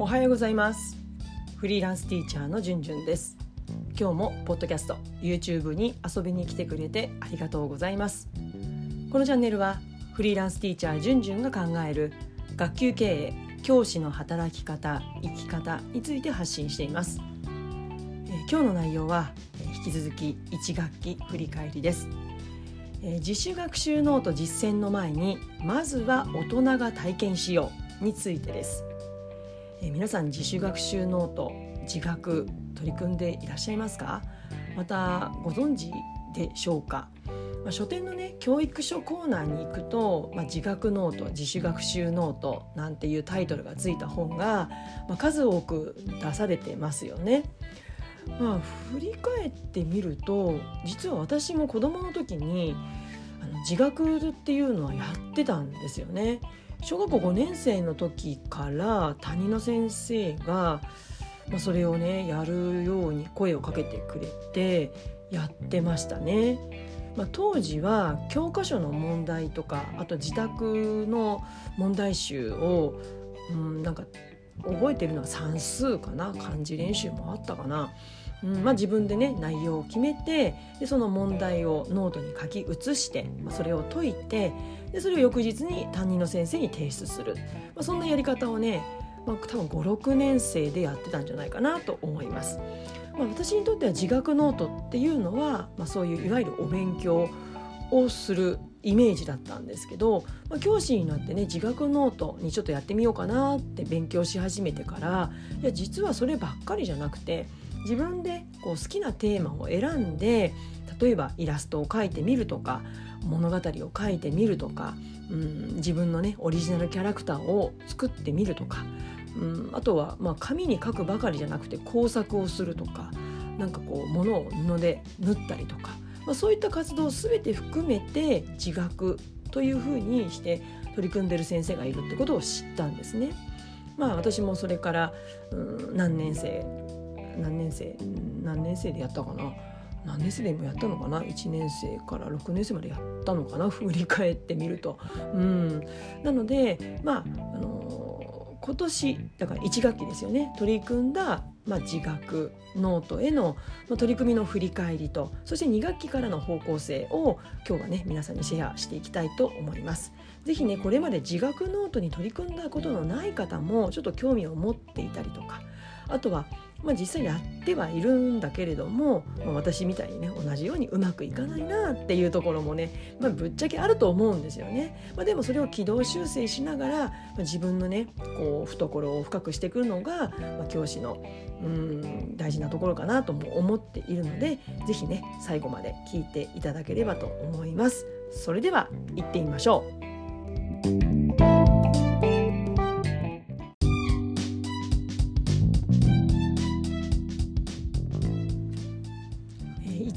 おはようございます。フリーランスティーチャーのじゅんじゅんです。今日もポッドキャスト YouTube に遊びに来てくれてありがとうございます。このチャンネルはフリーランスティーチャーじゅんじゅんが考える学級経営教師の働き方生き方について発信しています。え今日の内容は引き続き1学期振り返りです。自主学習ノート実践の前にまずは大人が体験しようについてです。え皆さん自主学習ノート自学取り組んでいらっしゃいますか？またご存知でしょうか、まあ、書店のね教育書コーナーに行くと、まあ、自学ノート自主学習ノートなんていうタイトルがついた本が、まあ、数多く出されてますよね。まあ、振り返ってみると実は私も子どもの時にあの自学っていうのはやってたんですよね。小学校5年生の時から担任の先生が、まあ、それをねやるように声をかけてくれてやってましたね。まあ、当時は教科書の問題とかあと自宅の問題集を、うん、なんか覚えてるのは算数かな漢字練習もあったかな、うんまあ、自分でね内容を決めてでその問題をノートに書き写して、まあ、それを解いてでそれを翌日に担任の先生に提出する、まあ、そんなやり方をね、まあ、多分56年生でやってたんじゃないかなと思います。まあ、私にとっては自学ノートっていうのは、まあ、そういういわゆるお勉強をするイメージだったんですけど、まあ、教師になってね自学ノートにちょっとやってみようかなって勉強し始めてからいや実はそればっかりじゃなくて自分でこう好きなテーマを選んで例えばイラストを描いてみるとか物語を書いてみるとか、うん、自分のねオリジナルキャラクターを作ってみるとか、うん、あとはまあ紙に書くばかりじゃなくて工作をするとかなんかこう物を布で縫ったりとか、まあ、そういった活動を全て含めて自学というふうにして取り組んでる先生がいるってことを知ったんですね。まあ、私もそれから、うん、何年生何年生何年生でやったかな？何年生でもやったのかな？1年生から6年生までやったのかな？振り返ってみると。うん、なのでまあ、あのー、今年だから1学期ですよね。取り組んだ、まあ、自学ノートへの、まあ、取り組みの振り返りとそして2学期からの方向性を今日はね皆さんにシェアしていきたいと思います。ぜひねこれまで自学ノートに取り組んだことのない方もちょっと興味を持っていたりとかあとはまあ、実際やってはいるんだけれども、まあ、私みたいにね同じようにうまくいかないなっていうところもね、まあ、ぶっちゃけあると思うんですよね。まあ、でもそれを軌道修正しながら、まあ、自分のねこう懐を深くしてくるのが、まあ、教師のうん大事なところかなとも思っているので是非ね最後まで聞いていただければと思います。それでは行ってみましょう。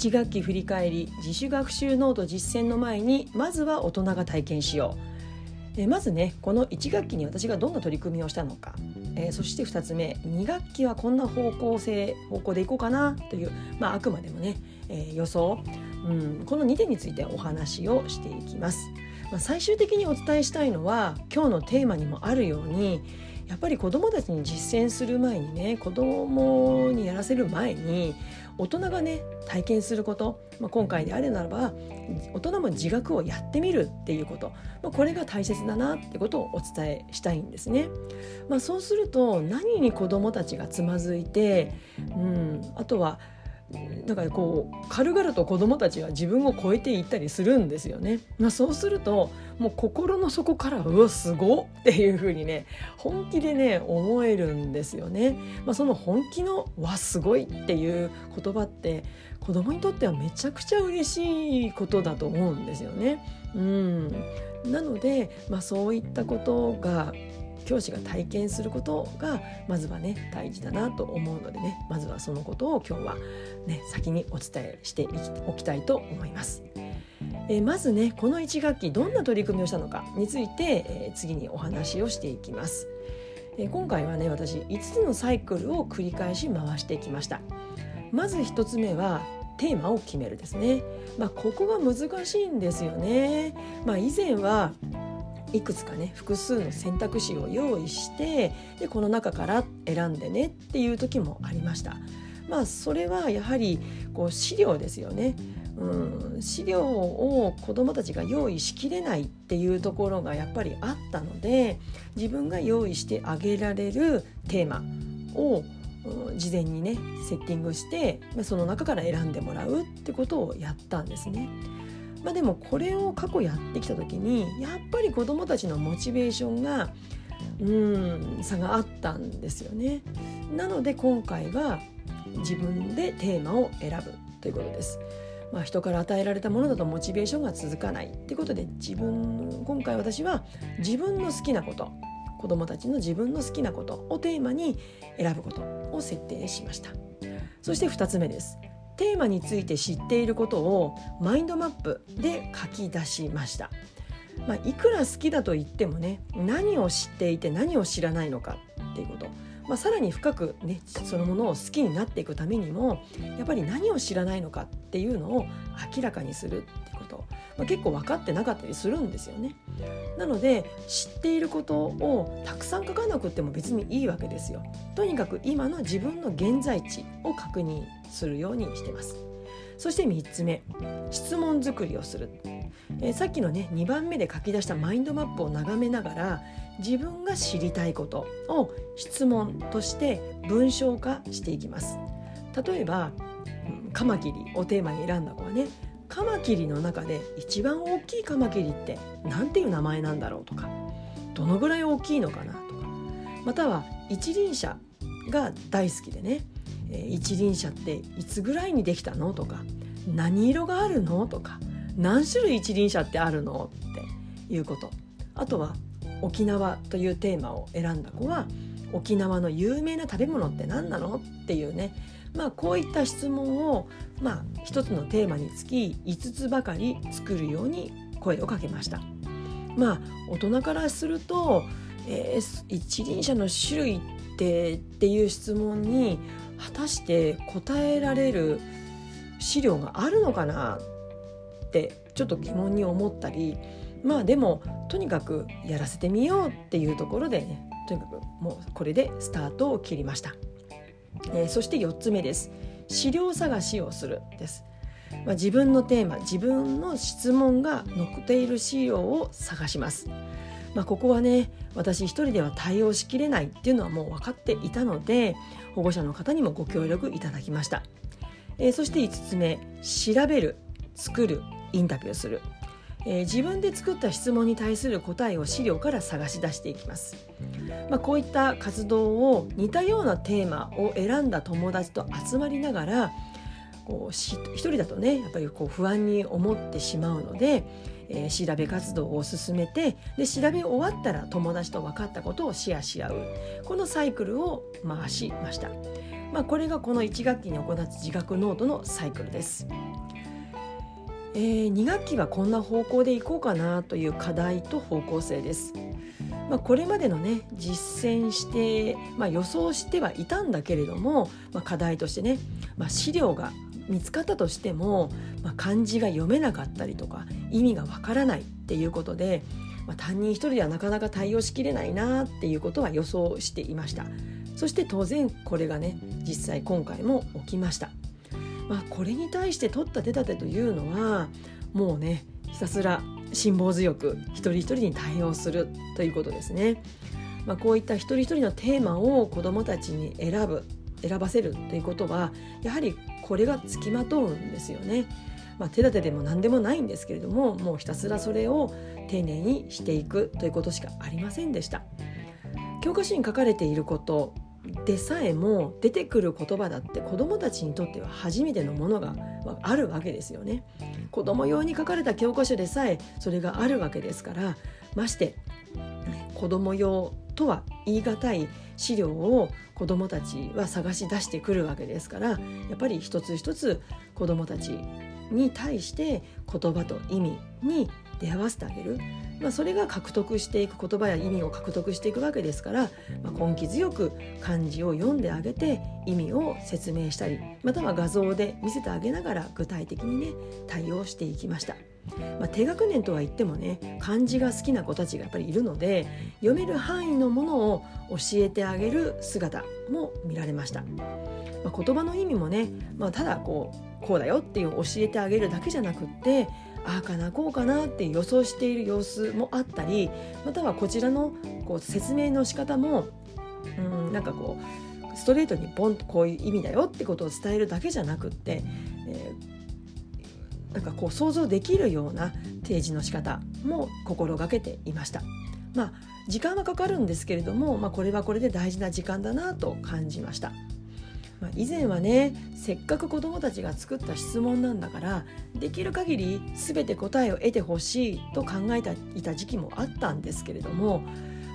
1学期振り返り自主学習ノート実践の前にまずは大人が体験しよう。えまずねこの1学期に私がどんな取り組みをしたのか、えー、そして2つ目2学期はこんな方向性方向でいこうかなという、まあ、あくまでもね、えー、予想、うん、この2点についてお話をしていきます。まあ、最終的にお伝えしたいのは今日のテーマにもあるようにやっぱり子どもたちに実践する前にね子どもにやらせる前に大人がね体験すること、まあ、今回であるならば大人も自学をやってみるっていうこと、まあ、これが大切だなってことをお伝えしたいんですね。まあ、そうすると何に子どもたちがつまずいて、うん、あとはだからこう軽々と子どもたちは自分を超えていったりするんですよね。まあ、そうするともう心の底からうわすごっていうふうにね本気でね思えるんですよね。まあ、その本気のわすごいっていう言葉って子供にとってはめちゃくちゃ嬉しいことだと思うんですよね。うん、なので、まあ、そういったことが教師が体験することがまずはね大事だなと思うのでねまずはそのことを今日はね先にお伝えしておきたいと思います。えー、まずねこの1学期どんな取り組みをしたのかについて、えー、次にお話をしていきます。えー、今回はね私5つのサイクルを繰り返し回してきました。まず1つ目はテーマを決めるですね。まあ、ここが難しいんですよね。まあ、以前はいくつかね複数の選択肢を用意してでこの中から選んでねっていう時もありました。まあそれはやはりこう資料ですよね。うん、資料を子どもたちが用意しきれないっていうところがやっぱりあったので自分が用意してあげられるテーマを事前にねセッティングしてその中から選んでもらうってことをやったんですね。まあ、でもこれを過去やってきた時にやっぱり子どもたちのモチベーションがうん差があったんですよね。なので今回は自分でテーマを選ぶということです。まあ、人から与えられたものだとモチベーションが続かないっていうことで自分今回私は自分の好きなこと子どもたちの自分の好きなことをテーマに選ぶことを設定しましたそして2つ目ですテーマについて知っていることをマインドマップで書き出しました。まあ、いくら好きだと言ってもね何を知っていて何を知らないのかっていうこと、まあ、さらに深くねそのものを好きになっていくためにもやっぱり何を知らないのかっていうのを明らかにするってこと、まあ、結構分かってなかったりするんですよね。なので知っていることをたくさん書かなくても別にいいわけですよ。とにかく今の自分の現在地を確認するようにしてます。そして3つ目質問作りをする、えー、さっきのね2番目で書き出したマインドマップを眺めながら自分が知りたいことを質問として文章化していきます例えばカマキリをテーマに選んだ子はねカマキリの中で一番大きいカマキリって何ていう名前なんだろうとかどのぐらい大きいのかなとかまたは一輪車が大好きでねえ一輪車っていつぐらいにできたのとか何色があるのとか何種類一輪車ってあるのっていうこと。あとは沖縄というテーマを選んだ子は沖縄の有名な食べ物って何なのっていうねまあ、こういった質問を、まあ、一つのテーマにつき5つばかり作るように声をかけました。まあ、大人からすると、えー、一輪車の種類ってっていう質問に果たして答えられる資料があるのかなってちょっと疑問に思ったりまあでもとにかくやらせてみようっていうところでねとにかくもうこれでスタートを切りました。えー、そして4つ目です。資料探しをするです、まあ、自分のテーマ自分の質問が載っている資料を探します。まあ、ここはね私一人では対応しきれないっていうのはもう分かっていたので保護者の方にもご協力いただきました、えー、そして5つ目調べる作るインタビューする。えー、自分で作った質問に対する答えを資料から探し出していきます、まあ、こういった活動を似たようなテーマを選んだ友達と集まりながらこう一人だとねやっぱりこう不安に思ってしまうので、えー、調べ活動を進めてで調べ終わったら友達と分かったことをシェアし合うこのサイクルを回しました。まあ、これがこの1学期に行った自覚ノートのサイクルです。えー、2学期はこんな方向でいこうかなという課題と方向性です。まあ、これまでのね実践して、まあ、予想してはいたんだけれども、まあ、課題としてね、まあ、資料が見つかったとしても、まあ、漢字が読めなかったりとか意味がわからないっていうことで、まあ、担任一人ではなかなか対応しきれないなっていうことは予想していましたそして当然これがね実際今回も起きましたまあ、これに対して取った手立てというのはもうねひたすら辛抱強く一人一人に対応するということですね。まあ、こういった一人一人のテーマを子どもたちに選ぶ選ばせるということはやはりこれがつきまとうんですよね。まあ、手立てでも何でもないんですけれどももうひたすらそれを丁寧にしていくということしかありませんでした。教科書に書かれていることでさえも出てくる言葉だって子どもたちにとっては初めてのものがあるわけですよね。子ども用に書かれた教科書でさえそれがあるわけですからまして子ども用とは言い難い資料を子どもたちは探し出してくるわけですからやっぱり一つ一つ子どもたちに対して言葉と意味に出会わせてあげるまあ、それが獲得していく言葉や意味を獲得していくわけですから、まあ、根気強く漢字を読んであげて意味を説明したりまたは画像で見せてあげながら具体的にね対応していきました。まあ、低学年とは言ってもね漢字が好きな子たちがやっぱりいるので読める範囲のものを教えてあげる姿も見られました。まあ、言葉の意味もね、まあ、ただこうこうだよっていう教えてあげるだけじゃなくってああかなこうかなって予想している様子もあったりまたはこちらのこう説明の仕方もうんなんかこうストレートにポンとこういう意味だよってことを伝えるだけじゃなくって、えー、なんかこう想像できるような提示の仕方も心がけていました。まあ時間はかかるんですけれども、まあ、これはこれで大事な時間だなと感じました。まあ、以前はねせっかく子どもたちが作った質問なんだからできる限り全て答えを得てほしいと考えていた時期もあったんですけれども、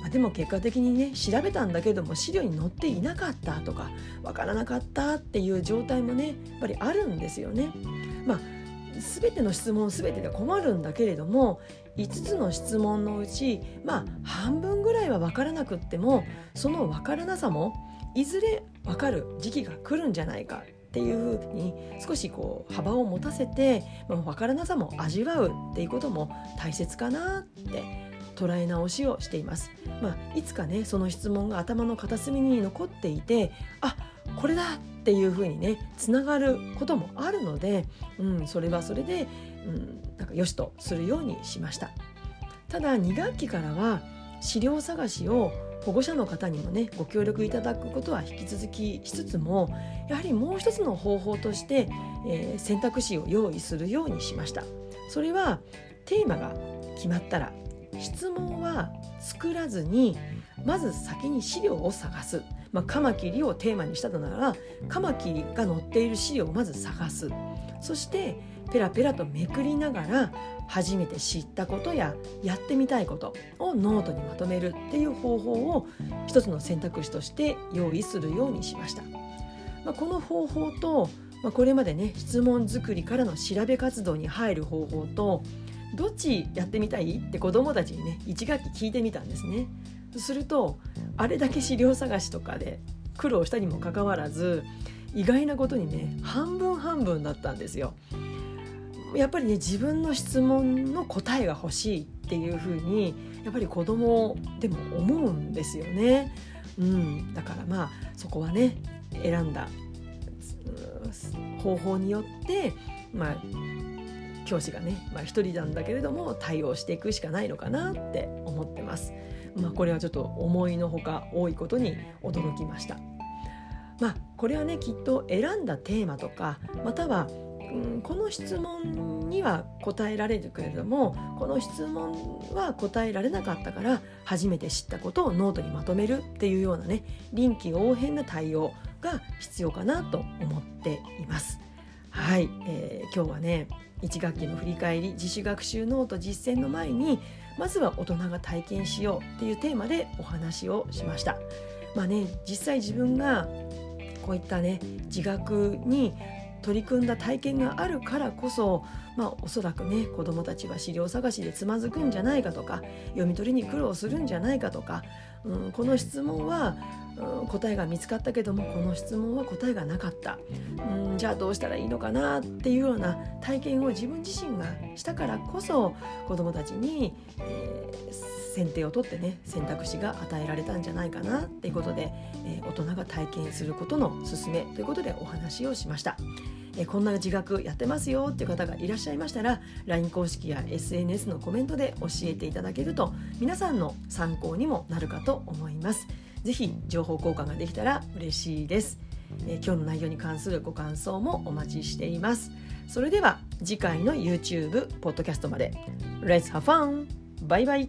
まあ、でも結果的にね調べたんだけども資料に載っていなかったとかわからなかったっていう状態もねやっぱりあるんですよね。まあ全ての質問全てで困るんだけれども5つの質問のうちまあ半分ぐらいは分からなくってもその分からなさもいずれ分かる時期が来るんじゃないかっていうふうに少しこう幅を持たせて、まあ、分からなさも味わうっていうことも大切かなって捉え直しをしています。まあ、いつかねその質問が頭の片隅に残っていてあこれだっていうふうにねつながることもあるので、うん、それはそれで、うん、なんかよしとするようにしました。ただ2学期からは資料探しを保護者の方にもねご協力いただくことは引き続きしつつもやはりもう一つの方法として、えー、選択肢を用意するようにしました。それはテーマが決まったら質問は作らずにまず先に資料を探す、まあ、カマキリをテーマにしたとならカマキリが載っている資料をまず探す。そしてペラペラとめくりながら初めて知ったことややってみたいことをノートにまとめるっていう方法を一つの選択肢として用意するようにしました。まあ、この方法と、まあ、これまでね質問作りからの調べ活動に入る方法とどっちやってみたいって子どもたちにね1学期聞いてみたんですね。するとあれだけ資料探しとかで苦労したにもかかわらず意外なことにね半分半分だったんですよ。やっぱりね自分の質問の答えが欲しいっていうふうにやっぱり子供でも思うんですよね。うん、だからまあそこはね選んだ方法によってまあ教師がね、まあ、一人なんだけれども対応していくしかないのかなって思ってます。まあ、これはちょっと思いのほか多いことに驚きました。まあ、これはねきっと選んだテーマとかまたはうん、この質問には答えられるけれどもこの質問は答えられなかったから初めて知ったことをノートにまとめるっていうようなね臨機応変な対応が必要かなと思っています。はい、えー、今日はね1学期の振り返り自主学習ノート実践の前にまずは大人が体験しようっていうテーマでお話をしました。まあね実際自分がこういったね自学に取り組んだ体験があるからこそ、まあ、おそらくね子どもたちは資料探しでつまずくんじゃないかとか読み取りに苦労するんじゃないかとか、うん、この質問は、うん、答えが見つかったけどもこの質問は答えがなかった、ん、じゃあどうしたらいいのかなっていうような体験を自分自身がしたからこそ子どもたちに、えー、選定を取ってね選択肢が与えられたんじゃないかなっていうことで、えー、大人が体験することの勧めということでお話をしました。えこんな自学やってますよっていう方がいらっしゃいましたら LINE 公式や SNS のコメントで教えていただけると皆さんの参考にもなるかと思います。ぜひ情報交換ができたら嬉しいです。え今日の内容に関するご感想もお待ちしています。それでは次回の YouTube、ポッドキャストまで。Let's have fun! バイバイ